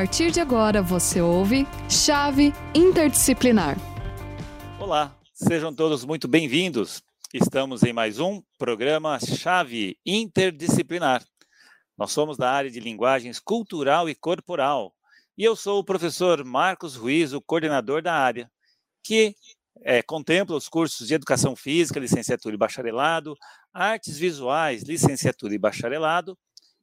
partir de agora você ouve Chave Interdisciplinar. Olá, sejam todos muito bem-vindos. Estamos em mais um programa Chave Interdisciplinar. Nós somos da área de linguagens cultural e corporal. E eu sou o professor Marcos Ruiz, o coordenador da área, que é, contempla os cursos de Educação Física, licenciatura e bacharelado, Artes Visuais, licenciatura e bacharelado,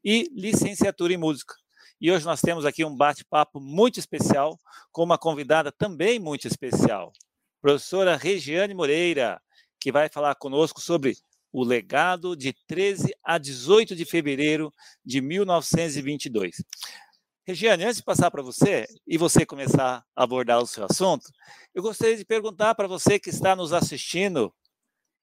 e licenciatura em Música. E hoje nós temos aqui um bate-papo muito especial com uma convidada também muito especial, professora Regiane Moreira, que vai falar conosco sobre o legado de 13 a 18 de fevereiro de 1922. Regiane, antes de passar para você e você começar a abordar o seu assunto, eu gostaria de perguntar para você que está nos assistindo,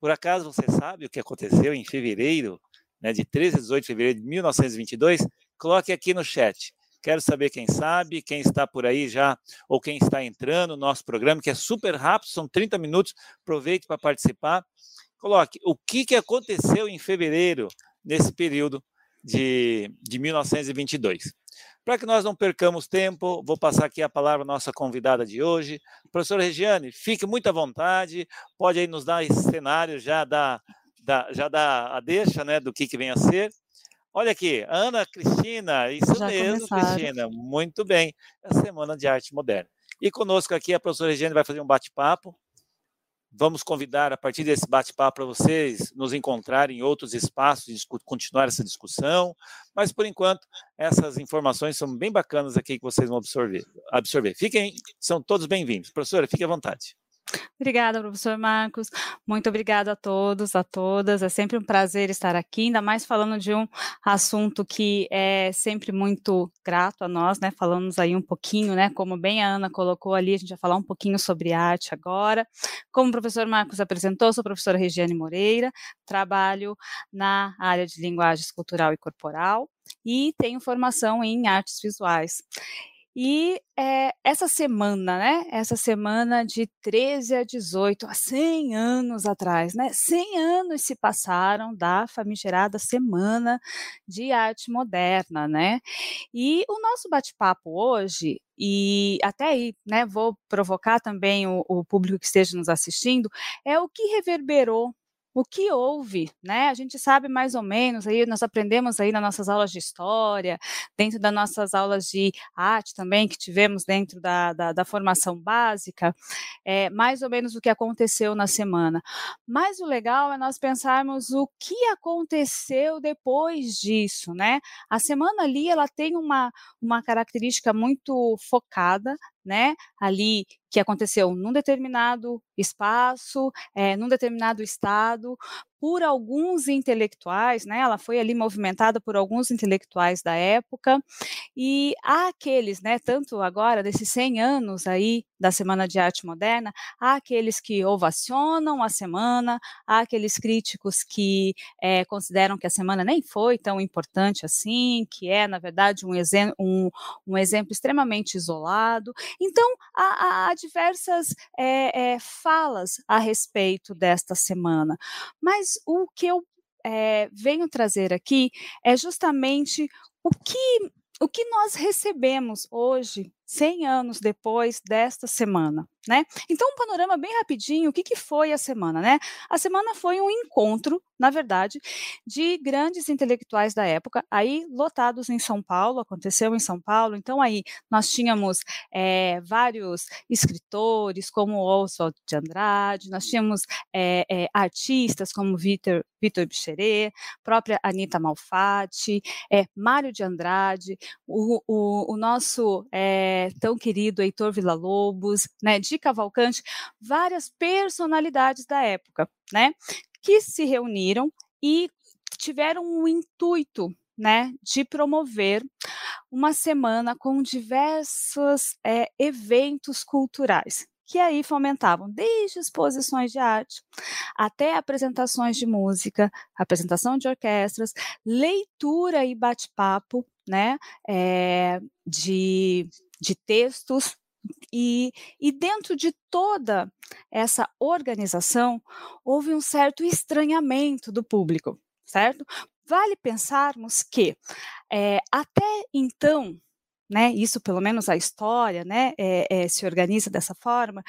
por acaso você sabe o que aconteceu em fevereiro, né, de 13 a 18 de fevereiro de 1922? Coloque aqui no chat. Quero saber quem sabe, quem está por aí já, ou quem está entrando no nosso programa, que é super rápido, são 30 minutos. Aproveite para participar. Coloque o que, que aconteceu em fevereiro, nesse período de, de 1922. Para que nós não percamos tempo, vou passar aqui a palavra à nossa convidada de hoje. Professora Regiane, fique muito à vontade, pode aí nos dar esse cenário, já dá, dá, já dá a deixa né, do que, que vem a ser. Olha aqui, Ana Cristina, isso já mesmo, começaram. Cristina, muito bem, é a Semana de Arte Moderna. E conosco aqui a professora Regiane vai fazer um bate-papo Vamos convidar, a partir desse bate-papo, para vocês nos encontrarem em outros espaços e continuar essa discussão. Mas, por enquanto, essas informações são bem bacanas aqui que vocês vão absorver. absorver. Fiquem, são todos bem-vindos. Professora, fique à vontade. Obrigada, professor Marcos. Muito obrigada a todos, a todas. É sempre um prazer estar aqui, ainda mais falando de um assunto que é sempre muito grato a nós, né? Falamos aí um pouquinho, né? Como bem a Ana colocou ali, a gente vai falar um pouquinho sobre arte agora. Como o professor Marcos apresentou, sou a professora Regiane Moreira, trabalho na área de linguagens cultural e corporal e tenho formação em artes visuais. E é, essa semana, né? Essa semana de 13 a 18, há 100 anos atrás, né? 100 anos se passaram da famigerada Semana de Arte Moderna, né? E o nosso bate-papo hoje, e até aí, né? Vou provocar também o, o público que esteja nos assistindo, é o que reverberou o que houve, né? A gente sabe mais ou menos, aí nós aprendemos aí nas nossas aulas de história, dentro das nossas aulas de arte também, que tivemos dentro da, da, da formação básica, é, mais ou menos o que aconteceu na semana. Mas o legal é nós pensarmos o que aconteceu depois disso, né? A semana ali, ela tem uma, uma característica muito focada, né, ali que aconteceu num determinado espaço, é, num determinado estado, por alguns intelectuais, né? Ela foi ali movimentada por alguns intelectuais da época, e há aqueles, né, tanto agora desses 100 anos aí da Semana de Arte Moderna, há aqueles que ovacionam a semana, há aqueles críticos que é, consideram que a semana nem foi tão importante assim, que é, na verdade, um, um, um exemplo extremamente isolado. Então, há, há diversas é, é, falas a respeito desta semana, mas o que eu é, venho trazer aqui é justamente o que, o que nós recebemos hoje 100 anos depois desta semana, né? Então, um panorama bem rapidinho, o que, que foi a semana, né? A semana foi um encontro, na verdade, de grandes intelectuais da época, aí lotados em São Paulo, aconteceu em São Paulo, então aí nós tínhamos é, vários escritores, como Oswald de Andrade, nós tínhamos é, é, artistas como Vitor, Vitor Bicheret, própria Anita Malfatti, Mário de Andrade, o, o, o nosso é, tão querido Heitor Villa-Lobos, né, de Cavalcante, várias personalidades da época, né, que se reuniram e tiveram o um intuito né, de promover uma semana com diversos é, eventos culturais, que aí fomentavam desde exposições de arte até apresentações de música, apresentação de orquestras, leitura e bate-papo, né, é, de de textos, e, e, dentro de toda essa organização, houve um certo estranhamento do público, certo? Vale pensarmos que, é, até então, né, isso pelo menos a história, né, é, é, se organiza dessa forma,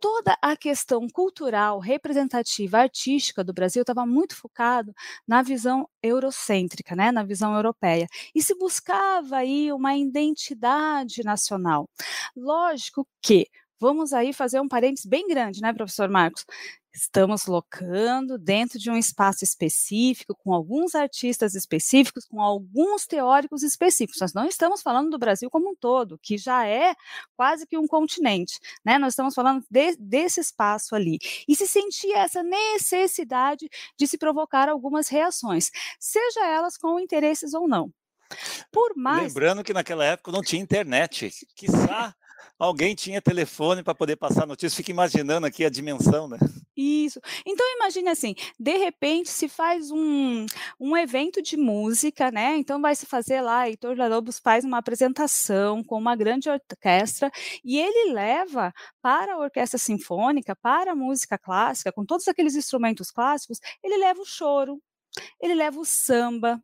toda a questão cultural, representativa, artística do Brasil estava muito focado na visão eurocêntrica, né, na visão europeia, e se buscava aí uma identidade nacional. Lógico que Vamos aí fazer um parênteses bem grande, né, professor Marcos? Estamos locando dentro de um espaço específico, com alguns artistas específicos, com alguns teóricos específicos. Nós não estamos falando do Brasil como um todo, que já é quase que um continente, né? Nós estamos falando de, desse espaço ali. E se sentia essa necessidade de se provocar algumas reações, seja elas com interesses ou não. Por mais... Lembrando que naquela época não tinha internet, quiçá alguém tinha telefone para poder passar notícia. Fica imaginando aqui a dimensão, né? Isso. Então imagine assim, de repente se faz um, um evento de música, né? Então vai se fazer lá, Heitor Lobos faz uma apresentação com uma grande orquestra e ele leva para a orquestra sinfônica, para a música clássica, com todos aqueles instrumentos clássicos, ele leva o choro, ele leva o samba,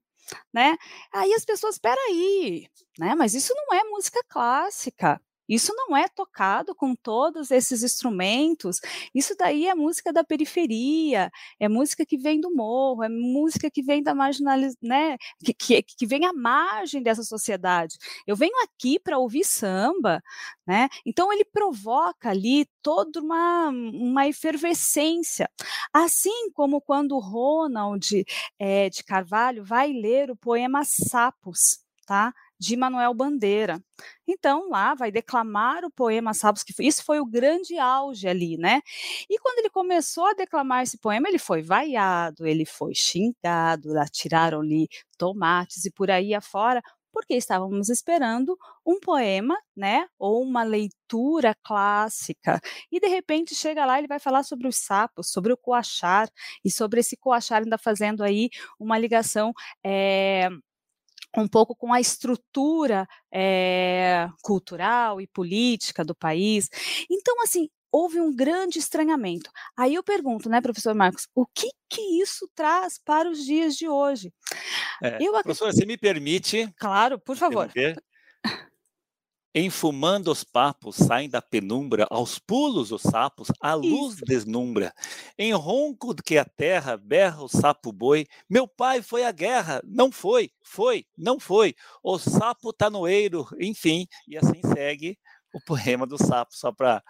né? Aí as pessoas, espera aí, né? Mas isso não é música clássica. Isso não é tocado com todos esses instrumentos. Isso daí é música da periferia, é música que vem do morro, é música que vem da marginalização, né? Que, que, que, vem à margem dessa sociedade. Eu venho aqui para ouvir samba, né? Então ele provoca ali toda uma, uma efervescência. Assim como quando Ronald é, de Carvalho vai ler o poema Sapos, tá? De Manuel Bandeira. Então, lá vai declamar o poema Sabos, que isso foi o grande auge ali, né? E quando ele começou a declamar esse poema, ele foi vaiado, ele foi xingado, atiraram-lhe tomates e por aí afora, porque estávamos esperando um poema, né, ou uma leitura clássica. E de repente chega lá, ele vai falar sobre os sapos, sobre o coachar, e sobre esse coachar ainda fazendo aí uma ligação é, um pouco com a estrutura é, cultural e política do país. Então, assim, houve um grande estranhamento. Aí eu pergunto, né, professor Marcos, o que que isso traz para os dias de hoje? É, eu Professora, você me permite? Claro, por favor. Enfumando os papos, saem da penumbra, aos pulos os sapos, a luz Isso. deslumbra. Em ronco que a terra berra o sapo boi, meu pai foi à guerra, não foi, foi, não foi, o sapo tá no eiro, enfim, e assim segue o poema do sapo, só para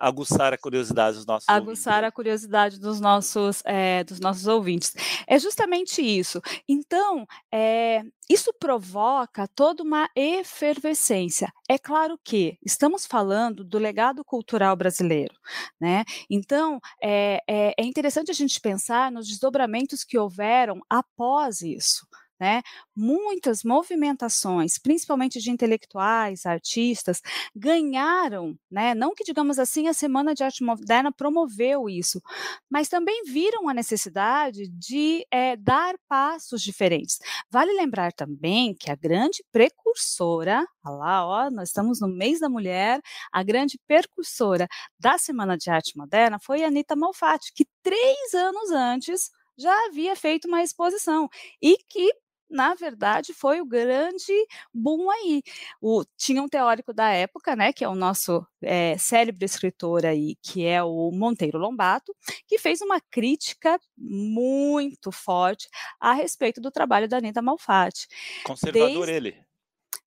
aguçar a curiosidade dos nossos aguçar ouvintes. a curiosidade dos nossos é, dos nossos ouvintes. É justamente isso. Então é, isso provoca toda uma efervescência. É claro que estamos falando do legado cultural brasileiro né? Então é, é, é interessante a gente pensar nos desdobramentos que houveram após isso né? Muitas movimentações, principalmente de intelectuais, artistas, ganharam, né? Não que digamos assim a Semana de Arte Moderna promoveu isso, mas também viram a necessidade de é, dar passos diferentes. Vale lembrar também que a grande precursora, lá, ó, nós estamos no mês da mulher, a grande precursora da Semana de Arte Moderna foi Anita Malfatti, que três anos antes já havia feito uma exposição e que na verdade, foi o grande boom aí. O, tinha um teórico da época, né, que é o nosso é, célebre escritor aí, que é o Monteiro Lombato, que fez uma crítica muito forte a respeito do trabalho da Anitta Malfatti. Conservador Desde... ele.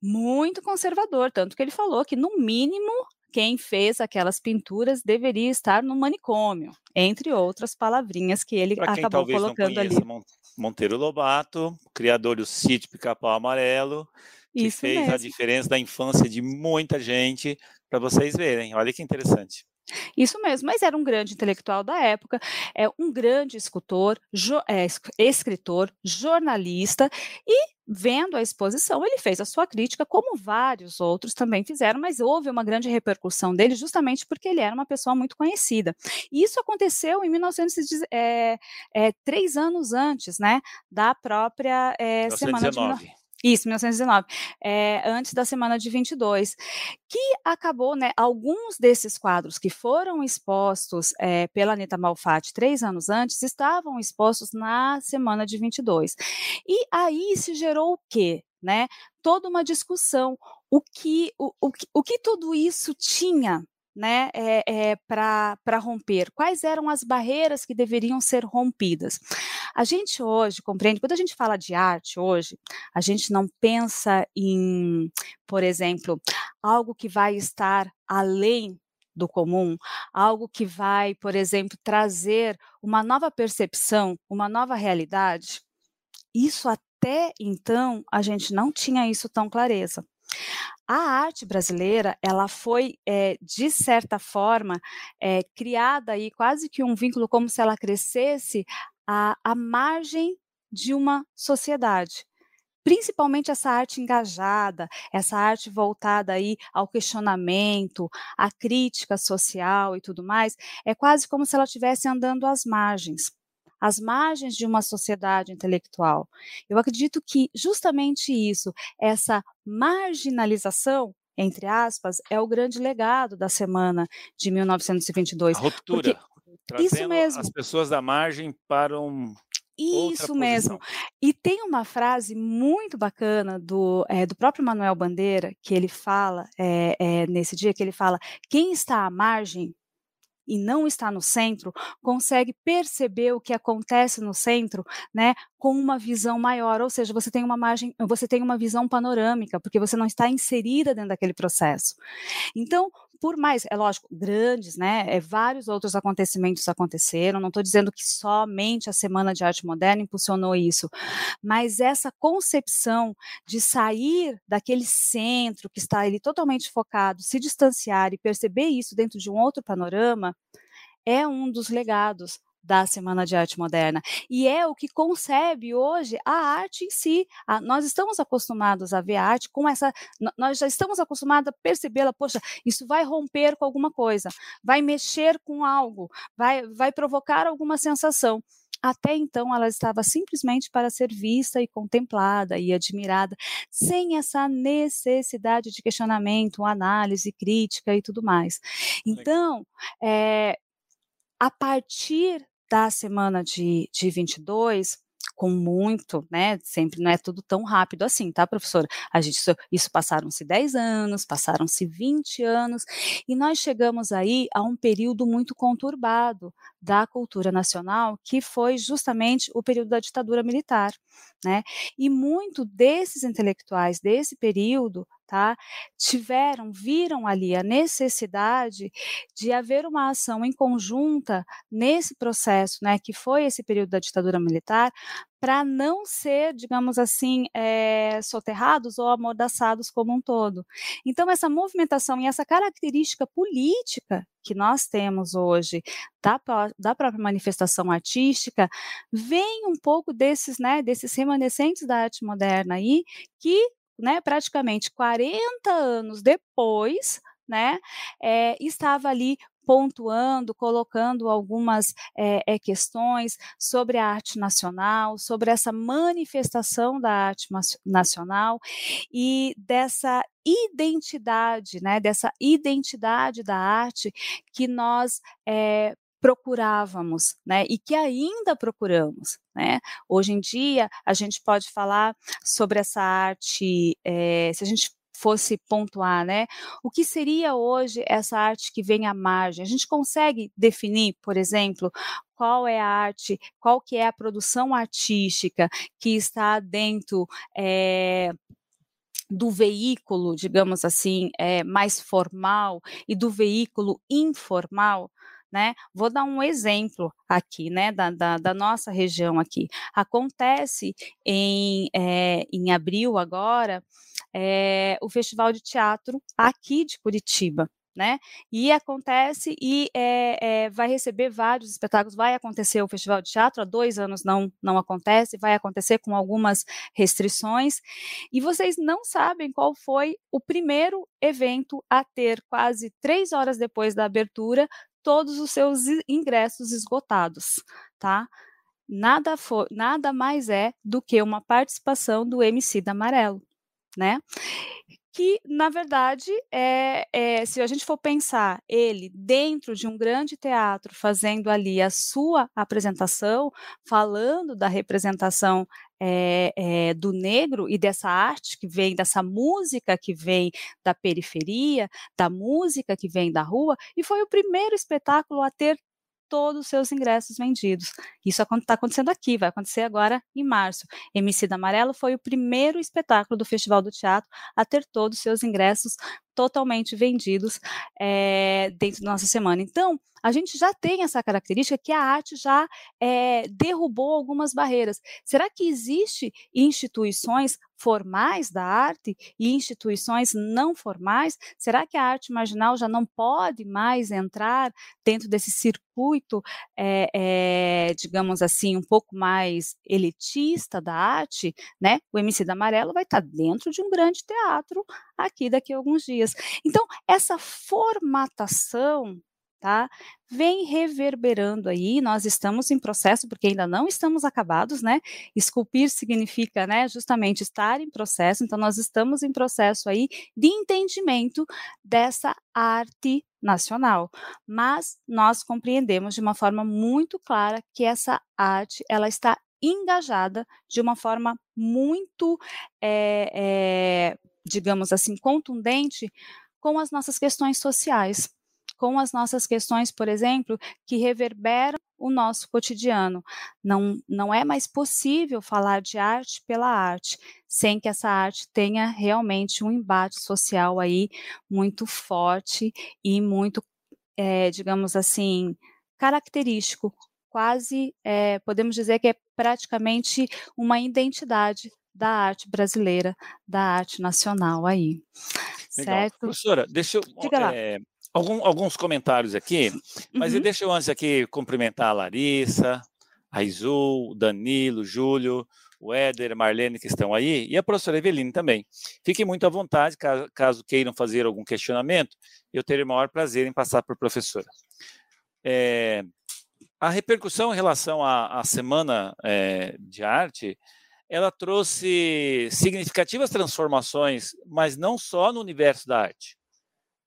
Muito conservador, tanto que ele falou que, no mínimo, quem fez aquelas pinturas deveria estar no manicômio, entre outras palavrinhas que ele pra acabou colocando ali. Monteiro Lobato, criador do sítio Pica-Pau Amarelo, que Isso fez mesmo. a diferença da infância de muita gente, para vocês verem. Olha que interessante. Isso mesmo, mas era um grande intelectual da época, é um grande escultor, jo, é, escritor, jornalista e vendo a exposição, ele fez a sua crítica, como vários outros também fizeram, mas houve uma grande repercussão dele justamente porque ele era uma pessoa muito conhecida. E isso aconteceu em 1910, é, é, anos antes, né, da própria é, semana de isso, 1919, é, antes da semana de 22, que acabou, né, alguns desses quadros que foram expostos é, pela Anitta Malfatti três anos antes, estavam expostos na semana de 22. E aí se gerou o quê? né? Toda uma discussão. O que, o, o, o que tudo isso tinha né, é, é, para romper? Quais eram as barreiras que deveriam ser rompidas? A gente hoje compreende, quando a gente fala de arte hoje, a gente não pensa em, por exemplo, algo que vai estar além do comum, algo que vai, por exemplo, trazer uma nova percepção, uma nova realidade. Isso até então a gente não tinha isso tão clareza. A arte brasileira, ela foi, é, de certa forma, é, criada aí quase que um vínculo como se ela crescesse à, à margem de uma sociedade. Principalmente essa arte engajada, essa arte voltada aí ao questionamento, à crítica social e tudo mais, é quase como se ela estivesse andando às margens às margens de uma sociedade intelectual. Eu acredito que justamente isso, essa marginalização, entre aspas, é o grande legado da semana de 1922. A ruptura. Isso mesmo. As pessoas da margem para um isso mesmo. E tem uma frase muito bacana do, é, do próprio Manuel Bandeira, que ele fala é, é, nesse dia, que ele fala, quem está à margem e não está no centro, consegue perceber o que acontece no centro, né, com uma visão maior, ou seja, você tem uma margem, você tem uma visão panorâmica, porque você não está inserida dentro daquele processo. Então, por mais, é lógico, grandes, né? É, vários outros acontecimentos aconteceram. Não estou dizendo que somente a Semana de Arte Moderna impulsionou isso, mas essa concepção de sair daquele centro que está ali totalmente focado, se distanciar e perceber isso dentro de um outro panorama, é um dos legados da Semana de Arte Moderna. E é o que concebe hoje a arte em si. A, nós estamos acostumados a ver a arte com essa. Nós já estamos acostumados a percebê-la, poxa, isso vai romper com alguma coisa, vai mexer com algo, vai, vai provocar alguma sensação. Até então, ela estava simplesmente para ser vista e contemplada e admirada, sem essa necessidade de questionamento, análise, crítica e tudo mais. Então, é, a partir da semana de, de 22, com muito, né? Sempre não é tudo tão rápido assim, tá, professora? A gente, isso, isso passaram-se 10 anos, passaram-se 20 anos, e nós chegamos aí a um período muito conturbado da cultura nacional, que foi justamente o período da ditadura militar, né? E muito desses intelectuais desse período tá? Tiveram, viram ali a necessidade de haver uma ação em conjunta nesse processo, né, que foi esse período da ditadura militar, para não ser, digamos assim, é, soterrados ou amordaçados como um todo. Então, essa movimentação e essa característica política que nós temos hoje da, da própria manifestação artística vem um pouco desses, né, desses remanescentes da arte moderna aí, que né, praticamente 40 anos depois, né, é, estava ali pontuando, colocando algumas é, questões sobre a arte nacional, sobre essa manifestação da arte nacional e dessa identidade, né, dessa identidade da arte que nós é, procurávamos, né, e que ainda procuramos, né. Hoje em dia a gente pode falar sobre essa arte, é, se a gente fosse pontuar, né, o que seria hoje essa arte que vem à margem? A gente consegue definir, por exemplo, qual é a arte, qual que é a produção artística que está dentro é, do veículo, digamos assim, é, mais formal e do veículo informal, né? Vou dar um exemplo aqui, né, da, da, da nossa região aqui. Acontece em, é, em abril agora é, o Festival de Teatro aqui de Curitiba, né? E acontece e é, é, vai receber vários espetáculos. Vai acontecer o Festival de Teatro, há dois anos não, não acontece, vai acontecer com algumas restrições. E vocês não sabem qual foi o primeiro evento a ter, quase três horas depois da abertura, todos os seus ingressos esgotados, tá? Nada, for, nada mais é do que uma participação do MC da Amarelo, né? Que, na verdade, é, é, se a gente for pensar ele dentro de um grande teatro, fazendo ali a sua apresentação, falando da representação é, é, do negro e dessa arte que vem, dessa música que vem da periferia, da música que vem da rua, e foi o primeiro espetáculo a ter todos os seus ingressos vendidos. Isso está acontecendo aqui, vai acontecer agora em março. MC da Amarelo foi o primeiro espetáculo do Festival do Teatro a ter todos os seus ingressos totalmente vendidos é, dentro da nossa semana. Então, a gente já tem essa característica que a arte já é, derrubou algumas barreiras. Será que existe instituições formais da arte e instituições não formais? Será que a arte marginal já não pode mais entrar dentro desse circuito, é, é, digamos assim, um pouco mais elitista da arte? Né? O MC da Amarelo vai estar dentro de um grande teatro aqui daqui a alguns dias. Então, essa formatação tá? Vem reverberando aí, nós estamos em processo, porque ainda não estamos acabados, né? Esculpir significa, né, justamente estar em processo, então nós estamos em processo aí de entendimento dessa arte nacional, mas nós compreendemos de uma forma muito clara que essa arte, ela está engajada de uma forma muito, é, é, digamos assim, contundente com as nossas questões sociais com as nossas questões, por exemplo, que reverberam o nosso cotidiano. Não, não é mais possível falar de arte pela arte, sem que essa arte tenha realmente um embate social aí muito forte e muito, é, digamos assim, característico. Quase é, podemos dizer que é praticamente uma identidade da arte brasileira, da arte nacional aí. Legal. Certo? Professora, deixa eu. Diga lá. É, algum, alguns comentários aqui, mas Uhum. deixa eu antes aqui cumprimentar a Larissa, a Isul, o Danilo, o Júlio, o Éder, a Marlene que estão aí, e a professora Eveline também. Fiquem muito à vontade, caso, caso queiram fazer algum questionamento, eu terei o maior prazer em passar para a professora. É, a repercussão em relação à, à Semana é, de Arte, ela trouxe significativas transformações, mas não só no universo da arte.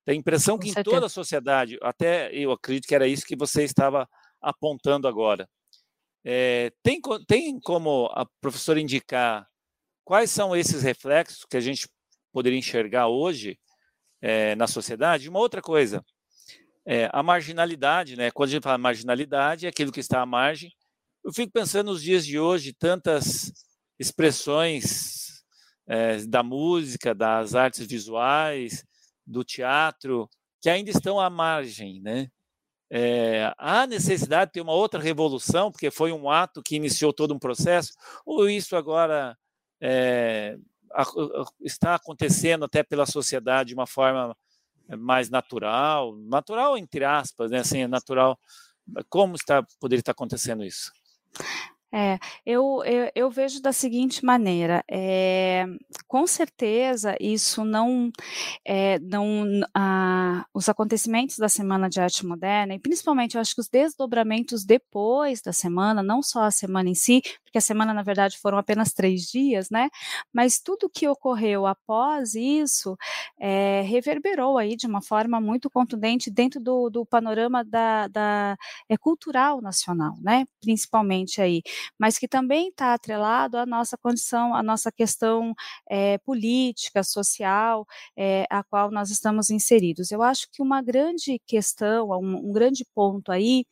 Tem a impressão que em toda a sociedade, até eu acredito que era isso que você estava apontando agora. É, tem, tem como a professora indicar quais são esses reflexos que a gente poderia enxergar hoje é, na sociedade? Uma outra coisa, é, a marginalidade, né? Quando a gente fala marginalidade, é aquilo que está à margem. Eu fico pensando nos dias de hoje, tantas expressões é, da música, das artes visuais, do teatro, que ainda estão à margem, né? É, há necessidade de ter uma outra revolução, porque foi um ato que iniciou todo um processo, ou isso agora é, está acontecendo até pela sociedade de uma forma mais natural, natural entre aspas, né? Assim, é natural. Como está poderia estar acontecendo isso? É, eu, eu, eu vejo da seguinte maneira, é, com certeza isso não, é, não ah, os acontecimentos da Semana de Arte Moderna, e principalmente eu acho que os desdobramentos depois da semana, não só a semana em si, porque a semana na verdade foram apenas três dias, né? Mas tudo que ocorreu após isso é, reverberou aí de uma forma muito contundente dentro do, do panorama da, da é, cultural nacional, né? Principalmente aí mas que também está atrelado à nossa condição, à nossa questão é, política, social, é, a qual nós estamos inseridos. Eu acho que uma grande questão, um, um grande ponto aí,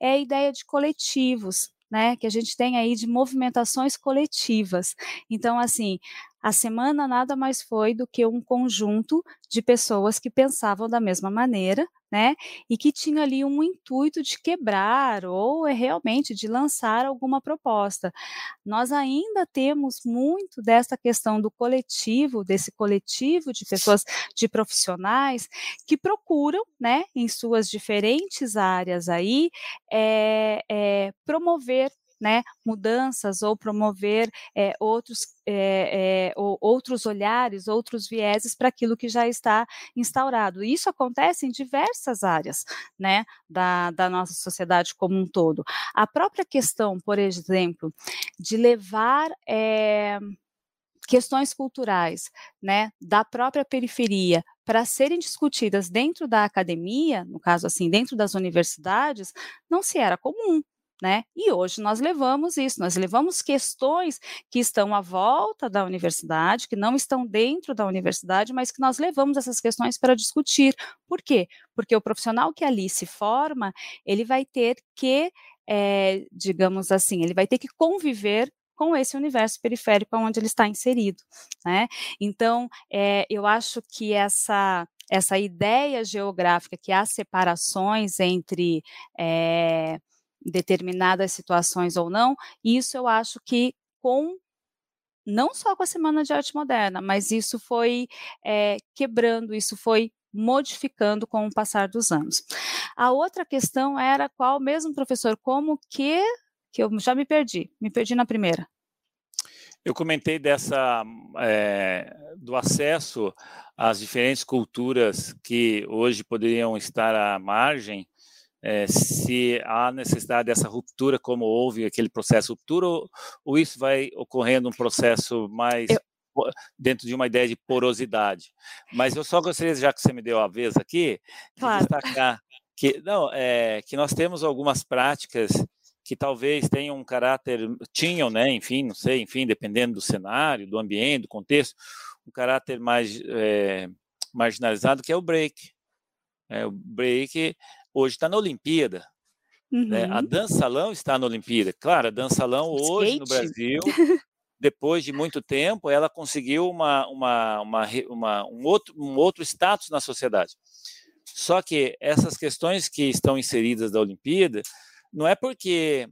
é a ideia de coletivos. Né, que a gente tem aí de movimentações coletivas. Então, assim, a semana nada mais foi do que um conjunto de pessoas que pensavam da mesma maneira, né? E que tinha ali um intuito de quebrar ou é realmente de lançar alguma proposta. Nós ainda temos muito dessa questão do coletivo, desse coletivo de pessoas, de profissionais que procuram, né, em suas diferentes áreas aí, é, é, promover né, mudanças ou promover é, outros, é, é, ou, outros olhares, outros vieses para aquilo que já está instaurado. Isso acontece em diversas áreas né, da, da nossa sociedade como um todo. A própria questão, por exemplo, de levar questões culturais, né, da própria periferia para serem discutidas dentro da academia, no caso assim, dentro das universidades, não se era comum. Né? E hoje nós levamos isso, nós levamos questões que estão à volta da universidade, que não estão dentro da universidade, mas que nós levamos essas questões para discutir. Por quê? Porque o profissional que ali se forma, ele vai ter que, é, digamos assim, ele vai ter que conviver com esse universo periférico onde ele está inserido, né? Então, é, eu acho que essa essa ideia geográfica que há separações entre é, determinadas situações ou não, isso eu acho que com não só com a Semana de Arte Moderna, mas isso foi é, quebrando, isso foi modificando com o passar dos anos. A outra questão era qual mesmo, professor, como que que eu já me perdi, me perdi na primeira. Eu comentei dessa é, do acesso às diferentes culturas que hoje poderiam estar à margem é, se há necessidade dessa ruptura, como houve aquele processo de ruptura, ou, ou isso vai ocorrendo um processo mais eu... dentro de uma ideia de porosidade. Mas eu só gostaria, já que você me deu a vez aqui, de claro. destacar que não é que nós temos algumas práticas que talvez tenham um caráter, tinham, né, enfim, não sei, enfim, dependendo do cenário, do ambiente, do contexto, um caráter mais é, marginalizado, que é o break. É, o break hoje está na Olimpíada. Uhum. Né? A uhum. dança salão está na Olimpíada. Claro, a dança salão hoje no Brasil, depois de muito tempo, ela conseguiu uma, uma, uma, uma, um, outro, um outro status na sociedade. Só que essas questões que estão inseridas da Olimpíada, não é porque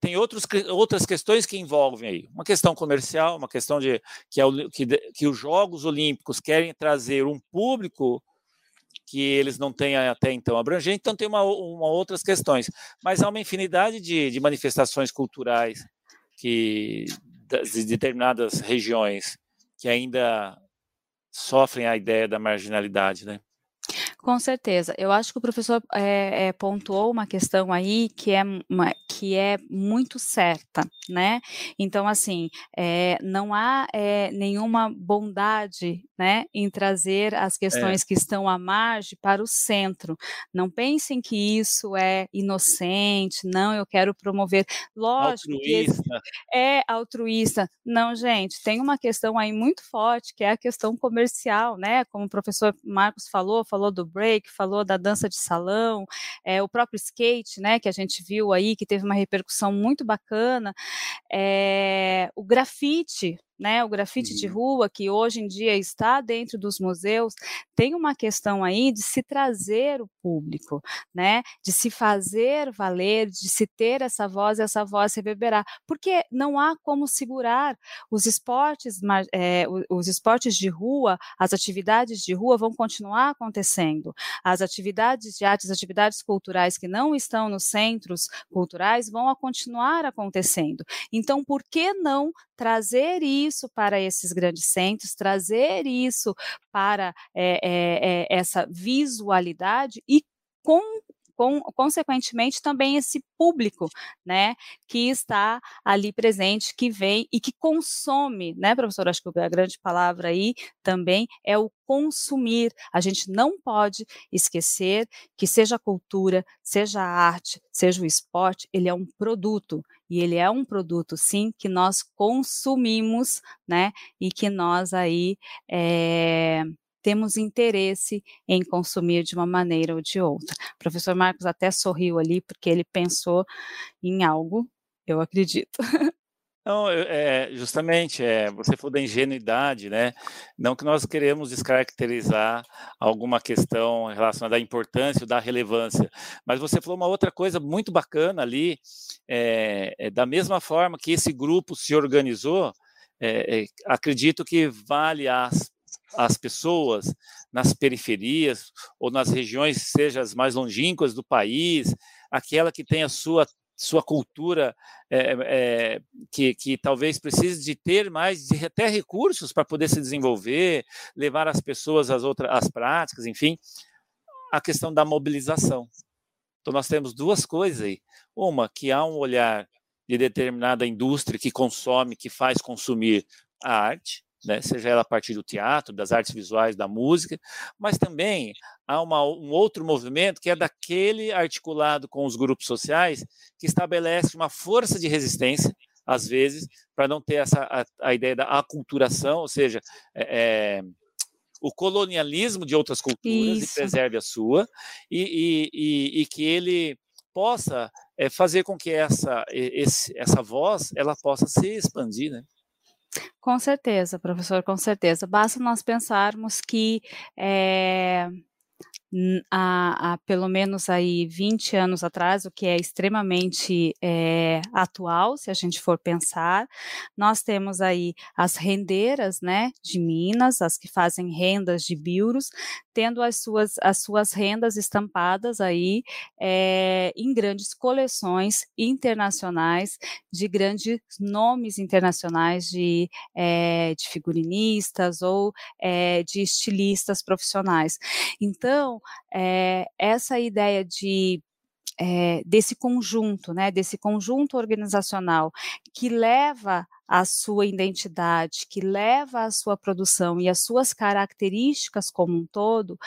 tem outros, outras questões que envolvem aí. Uma questão comercial, uma questão de que, é, que, que os Jogos Olímpicos querem trazer um público que eles não têm até então abrangente, então tem uma, uma outras questões. Mas há uma infinidade de, de manifestações culturais que de determinadas regiões que ainda sofrem a ideia da marginalidade, né? Com certeza. Eu acho que o professor é, é, pontuou uma questão aí que é, uma, que é muito certa, né? Então, assim, é, não há nenhuma bondade né, em trazer as questões que estão à margem para o centro. Não pensem que isso é inocente, não, eu quero promover. Lógico altruísta. que é altruísta. Não, gente, tem uma questão aí muito forte, que é a questão comercial, né? Como o professor Marcos falou, falou do break, falou da dança de salão, é, o próprio skate, né, que a gente viu aí, que teve uma repercussão muito bacana, é, o grafite, né, o grafite uhum. de rua, que hoje em dia está dentro dos museus, tem uma questão aí de se trazer o público, né, de se fazer valer, de se ter essa voz e essa voz reverberar, porque não há como segurar os esportes, é, os esportes de rua, as atividades de rua vão continuar acontecendo, as atividades de artes, atividades culturais que não estão nos centros culturais vão continuar acontecendo. Então, por que não trazer isso para esses grandes centros, trazer isso para é, é, essa visualidade e com com, consequentemente também esse público, né, que está ali presente, que vem e que consome, né, professor? Acho que a grande palavra aí também é o consumir. A gente não pode esquecer que seja a cultura, seja a arte, seja o esporte, ele é um produto e ele é um produto, sim, que nós consumimos, né, e que nós aí é, temos interesse em consumir de uma maneira ou de outra. O professor Marcos até sorriu ali, porque ele pensou em algo, eu acredito. Não, é, justamente, é, você falou da ingenuidade, né? Não que nós queremos descaracterizar alguma questão relacionada à importância ou da relevância, mas você falou uma outra coisa muito bacana ali, é, é da mesma forma que esse grupo se organizou, é, é, acredito que vale as as pessoas nas periferias ou nas regiões, seja as mais longínquas do país, aquela que tem a sua sua cultura é, é, que, que talvez precise de ter mais de até recursos para poder se desenvolver, levar as pessoas às outras às práticas, enfim, a questão da mobilização. Então nós temos duas coisas aí. Uma que há um olhar de determinada indústria que consome, que faz consumir a arte, né, seja ela a partir do teatro, das artes visuais, da música, mas também há uma, um outro movimento que é daquele articulado com os grupos sociais que estabelece uma força de resistência, às vezes, para não ter essa a, a, ideia da aculturação, ou seja, é, é, o colonialismo de outras culturas Isso. e preserve a sua, e, e, e que ele possa é, fazer com que essa, esse, essa voz ela possa se expandir, né? Com certeza, professor, com certeza. Basta nós pensarmos que é, há, há, pelo menos aí 20 anos atrás, o que é extremamente é, atual, se a gente for pensar. Nós temos aí as rendeiras, né, de Minas, as que fazem rendas de biuros, tendo as suas, as suas rendas estampadas aí é, em grandes coleções internacionais de grandes nomes internacionais de, é, de figurinistas ou de estilistas profissionais. Então, é, essa ideia de é, desse conjunto, né, desse conjunto organizacional que leva a sua identidade, que leva a sua produção e as suas características como um todo,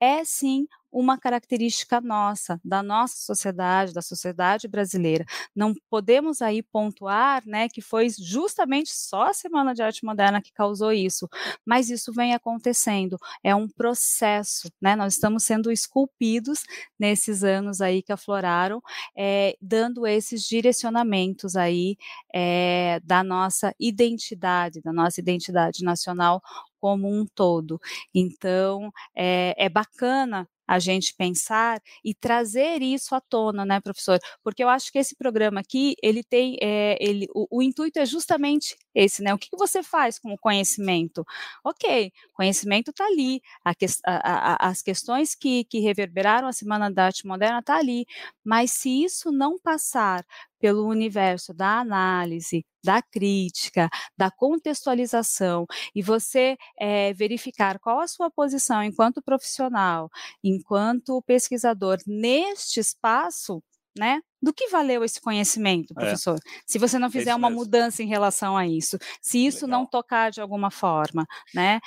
é sim uma característica nossa, da nossa sociedade, da sociedade brasileira. Não podemos aí pontuar, né, que foi justamente só a Semana de Arte Moderna que causou isso, mas isso vem acontecendo, é um processo, né, nós estamos sendo esculpidos nesses anos aí que afloraram, é, dando esses direcionamentos aí é, da nossa identidade, da nossa identidade nacional como um todo. Então, é, é bacana a gente pensar e trazer isso à tona, né, professor? Porque eu acho que esse programa aqui, ele tem, é, ele, o, o, intuito é justamente esse, né? O que, que, você faz com o conhecimento? Ok, conhecimento está ali, que, a, a, as questões que, que reverberaram a Semana da Arte Moderna está ali, mas se isso não passar pelo universo da análise, da crítica, da contextualização, e você é, verificar qual a sua posição enquanto profissional, enquanto pesquisador neste espaço, né? Do que valeu esse conhecimento, é. professor? É. Se você não fizer é uma mudança em relação a isso, se isso Legal. não tocar de alguma forma, né?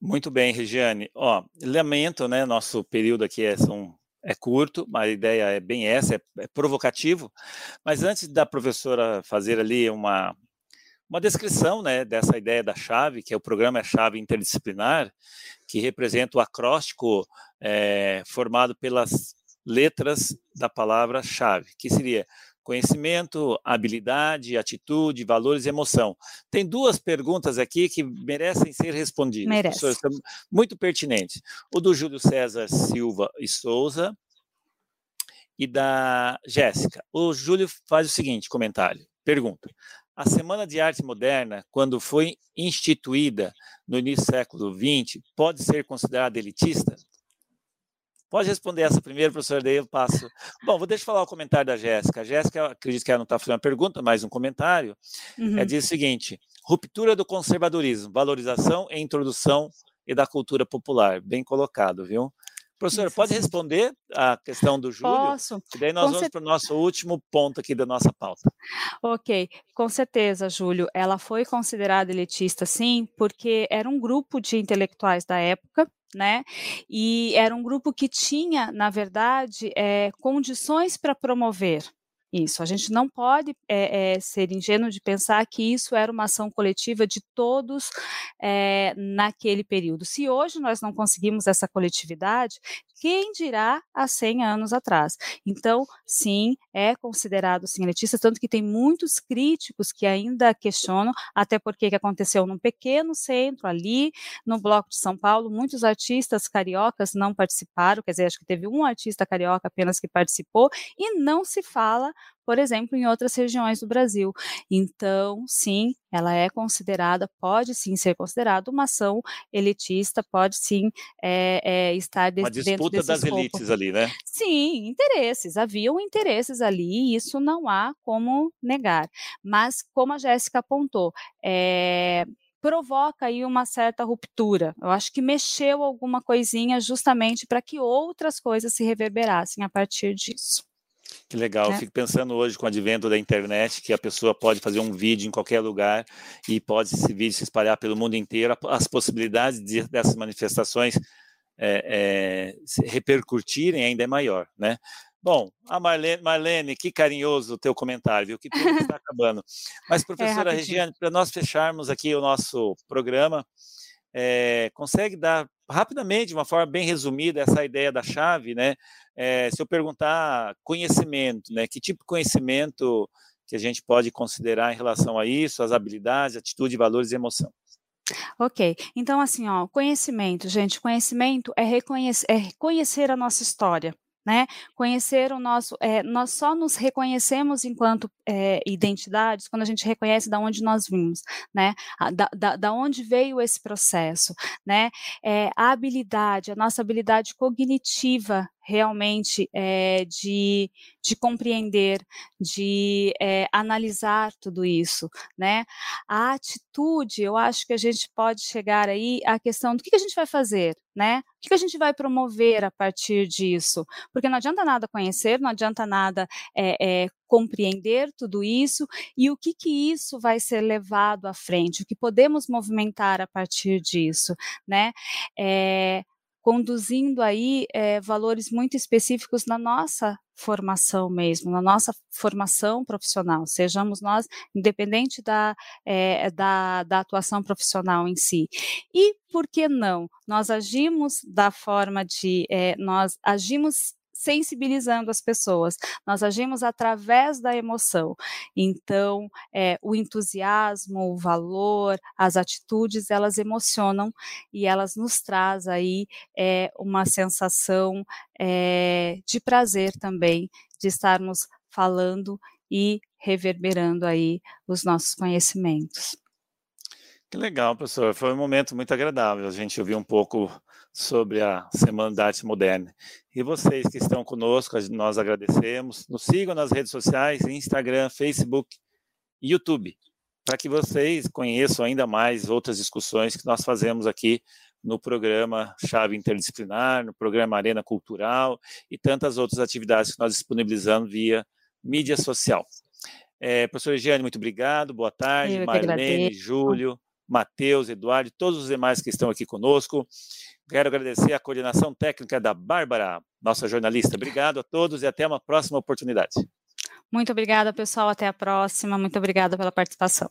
Muito bem, Regiane. Ó, lamento, né? Nosso período aqui é, são é curto, a ideia é bem essa, é, é provocativo. Mas antes da professora fazer ali uma, uma descrição né, dessa ideia da chave, que é o programa é chave interdisciplinar, que representa o acróstico é, formado pelas letras da palavra chave, que seria conhecimento, habilidade, atitude, valores e emoção. Tem duas perguntas aqui que merecem ser respondidas. Merece. Muito pertinentes. O do Júlio César Silva e Souza e da Jéssica. O Júlio faz o seguinte comentário, pergunta. A Semana de Arte Moderna, quando foi instituída no início do século XX, pode ser considerada elitista? Pode responder essa primeiro, professor, daí eu passo. Bom, vou deixar falar o comentário da Jéssica. A Jéssica, acredito que ela não está fazendo uma pergunta, mas um comentário. Uhum. É, diz o seguinte: ruptura do conservadorismo, valorização e introdução e da cultura popular. Bem colocado, viu? Professor, pode responder a questão do Júlio? Posso. E daí nós com vamos para o nosso último ponto aqui da nossa pauta. Ok, com certeza, Júlio. Ela foi considerada elitista, sim, porque era um grupo de intelectuais da época né? E era um grupo que tinha, na verdade, é, condições para promover isso. A gente não pode é, é, ser ingênuo de pensar que isso era uma ação coletiva de todos é, naquele período. Se hoje nós não conseguimos essa coletividade, quem dirá há 100 anos atrás? Então, sim, é considerado sim elitista, tanto que tem muitos críticos que ainda questionam, até porque que aconteceu num pequeno centro ali, no Bloco de São Paulo, muitos artistas cariocas não participaram, quer dizer, acho que teve um artista carioca apenas que participou, e não se fala por exemplo, em outras regiões do Brasil. Então, sim, ela é considerada, pode sim ser considerada uma ação elitista, pode sim é, é, estar de, uma dentro desse das escopo. elites ali, né? Sim, interesses, haviam interesses ali, e isso não há como negar. Mas, como a Jéssica apontou, é, provoca aí uma certa ruptura. Eu acho que mexeu alguma coisinha justamente para que outras coisas se reverberassem a partir disso. Que legal, né? fico pensando hoje com o advento da internet que a pessoa pode fazer um vídeo em qualquer lugar e pode esse vídeo se espalhar pelo mundo inteiro, as possibilidades de, dessas manifestações é, é, repercutirem ainda é maior, né? Bom, a Marlene, Marlene, que carinhoso o teu comentário, viu? Que tudo está acabando. Mas, é, professora é, Regiane, para nós fecharmos aqui o nosso programa, é, consegue dar rapidamente, de uma forma bem resumida, essa ideia da chave, né? É, se eu perguntar conhecimento, né? Que tipo de conhecimento que a gente pode considerar em relação a isso, as habilidades, atitude, valores e emoção? Ok, então assim, ó, conhecimento, gente, conhecimento é, reconhecer, é conhecer a nossa história, né? Conhecer o nosso, é, nós só nos reconhecemos enquanto é, identidades quando a gente reconhece da onde nós vimos, né? Da, da, da onde veio esse processo, né? É, a habilidade, a nossa habilidade cognitiva realmente é, de, de compreender, de é, analisar tudo isso, né? A atitude, eu acho que a gente pode chegar aí à questão do que, a gente vai fazer, né? O que, a gente vai promover a partir disso? Porque não adianta nada conhecer, não adianta nada é, compreender tudo isso e o que que isso vai ser levado à frente, o que podemos movimentar a partir disso, né? É, conduzindo aí é, valores muito específicos na nossa formação mesmo, na nossa formação profissional, sejamos nós, independente da, é, da, da, atuação profissional em si. E por que não? Nós agimos da forma de, é, nós agimos sensibilizando as pessoas. Nós agimos através da emoção. Então, é, o entusiasmo, o valor, as atitudes, elas emocionam e elas nos traz aí é, uma sensação é, de prazer também de estarmos falando e reverberando aí os nossos conhecimentos. Que legal, professor. Foi um momento muito agradável a gente ouvir um pouco sobre a Semana da Arte Moderna. E vocês que estão conosco, nós agradecemos. Nos sigam nas redes sociais, Instagram, Facebook e YouTube, para que vocês conheçam ainda mais outras discussões que nós fazemos aqui no programa Chave Interdisciplinar, no programa Arena Cultural e tantas outras atividades que nós disponibilizamos via mídia social. É, professor Egiane, muito obrigado, boa tarde, Marlene, Júlio, Matheus, Eduardo, todos os demais que estão aqui conosco. Quero agradecer a coordenação técnica da Bárbara, nossa jornalista. Obrigado a todos e até uma próxima oportunidade. Muito obrigada, pessoal. Até a próxima. Muito obrigada pela participação.